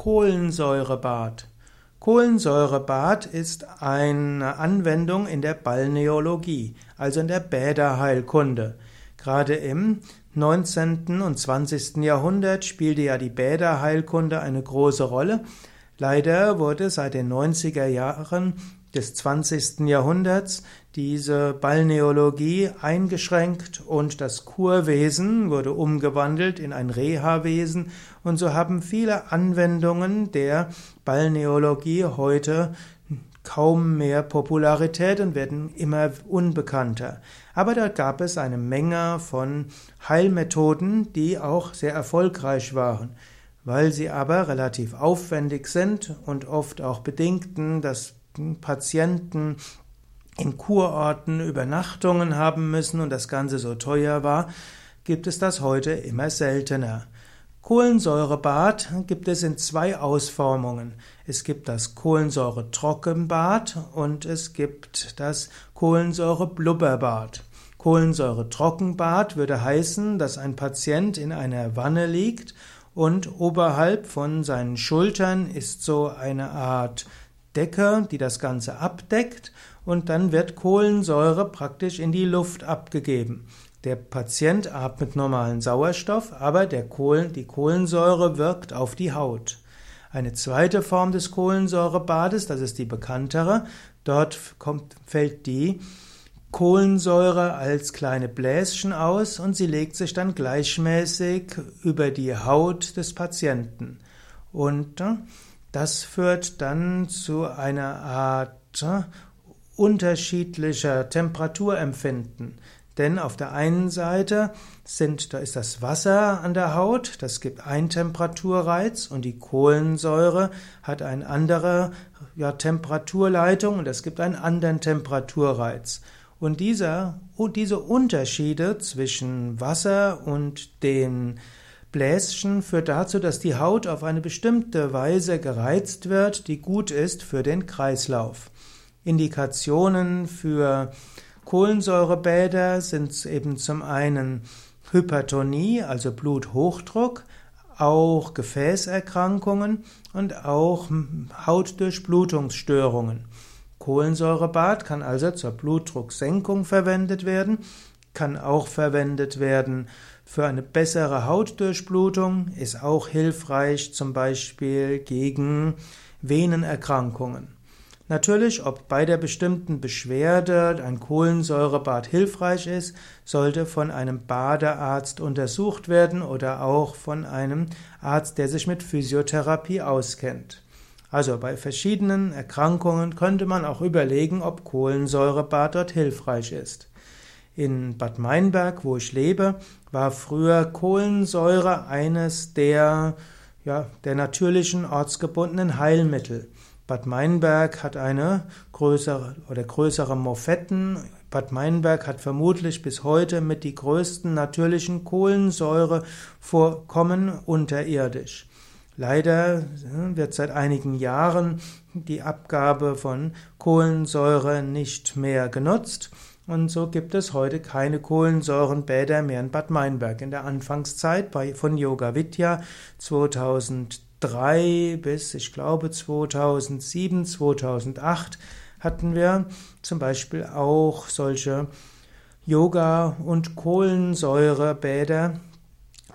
Kohlensäurebad. Kohlensäurebad ist eine Anwendung in der Balneologie, also in der Bäderheilkunde. Gerade im 19. und 20. Jahrhundert spielte ja die Bäderheilkunde eine große Rolle. Leider wurde seit den 90er Jahren des 20. Jahrhunderts diese Balneologie eingeschränkt und das Kurwesen wurde umgewandelt in ein Reha-Wesen und so haben viele Anwendungen der Balneologie heute kaum mehr Popularität und werden immer unbekannter. Aber da gab es eine Menge von Heilmethoden, die auch sehr erfolgreich waren. Weil sie aber relativ aufwendig sind und oft auch bedingten, dass Patienten in Kurorten Übernachtungen haben müssen und das Ganze so teuer war, gibt es das heute immer seltener. Kohlensäurebad gibt es in zwei Ausformungen. Es gibt das Kohlensäure-Trockenbad und es gibt das Kohlensäure-Blubberbad. Kohlensäure-Trockenbad würde heißen, dass ein Patient in einer Wanne liegt und oberhalb von seinen Schultern ist so eine Art Decke, die das Ganze abdeckt und dann wird Kohlensäure praktisch in die Luft abgegeben. Der Patient atmet normalen Sauerstoff, aber Kohlen, die Kohlensäure wirkt auf die Haut. Eine zweite Form des Kohlensäurebades, das ist die bekanntere, dort kommt, fällt die Kohlensäure als kleine Bläschen aus und sie legt sich dann gleichmäßig über die Haut des Patienten. Und äh, das führt dann zu einer Art äh, unterschiedlicher Temperaturempfinden. Denn auf der einen Seite sind, da ist das Wasser an der Haut, das gibt einen Temperaturreiz und die Kohlensäure hat eine andere ja, Temperaturleitung und das gibt einen anderen Temperaturreiz. Und dieser, diese Unterschiede zwischen Wasser und den Bläschen führt dazu, dass die Haut auf eine bestimmte Weise gereizt wird, die gut ist für den Kreislauf. Indikationen für Kohlensäurebäder sind eben zum einen Hypertonie, also Bluthochdruck, auch Gefäßerkrankungen und auch Hautdurchblutungsstörungen. Kohlensäurebad kann also zur Blutdrucksenkung verwendet werden kann auch verwendet werden für eine bessere Hautdurchblutung, ist auch hilfreich zum Beispiel gegen Venenerkrankungen. Natürlich, ob bei der bestimmten Beschwerde ein Kohlensäurebad hilfreich ist, sollte von einem Badearzt untersucht werden oder auch von einem Arzt, der sich mit Physiotherapie auskennt. Also bei verschiedenen Erkrankungen könnte man auch überlegen, ob Kohlensäurebad dort hilfreich ist. In Bad Meinberg, wo ich lebe, war früher Kohlensäure eines der, ja, der natürlichen ortsgebundenen Heilmittel. Bad Meinberg hat eine größere oder größere Moffetten. Bad Meinberg hat vermutlich bis heute mit die größten natürlichen Kohlensäurevorkommen unterirdisch. Leider wird seit einigen Jahren die Abgabe von Kohlensäure nicht mehr genutzt und so gibt es heute keine Kohlensäurenbäder mehr in Bad Meinberg. In der Anfangszeit bei, von Yoga Vidya 2003 bis, ich glaube, 2007, 2008 hatten wir zum Beispiel auch solche Yoga- und Kohlensäurebäder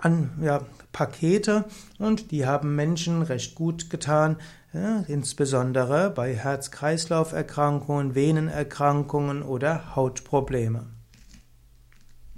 an, ja, Pakete und die haben Menschen recht gut getan, insbesondere bei Herz-Kreislauf-Erkrankungen, Venenerkrankungen oder Hautprobleme.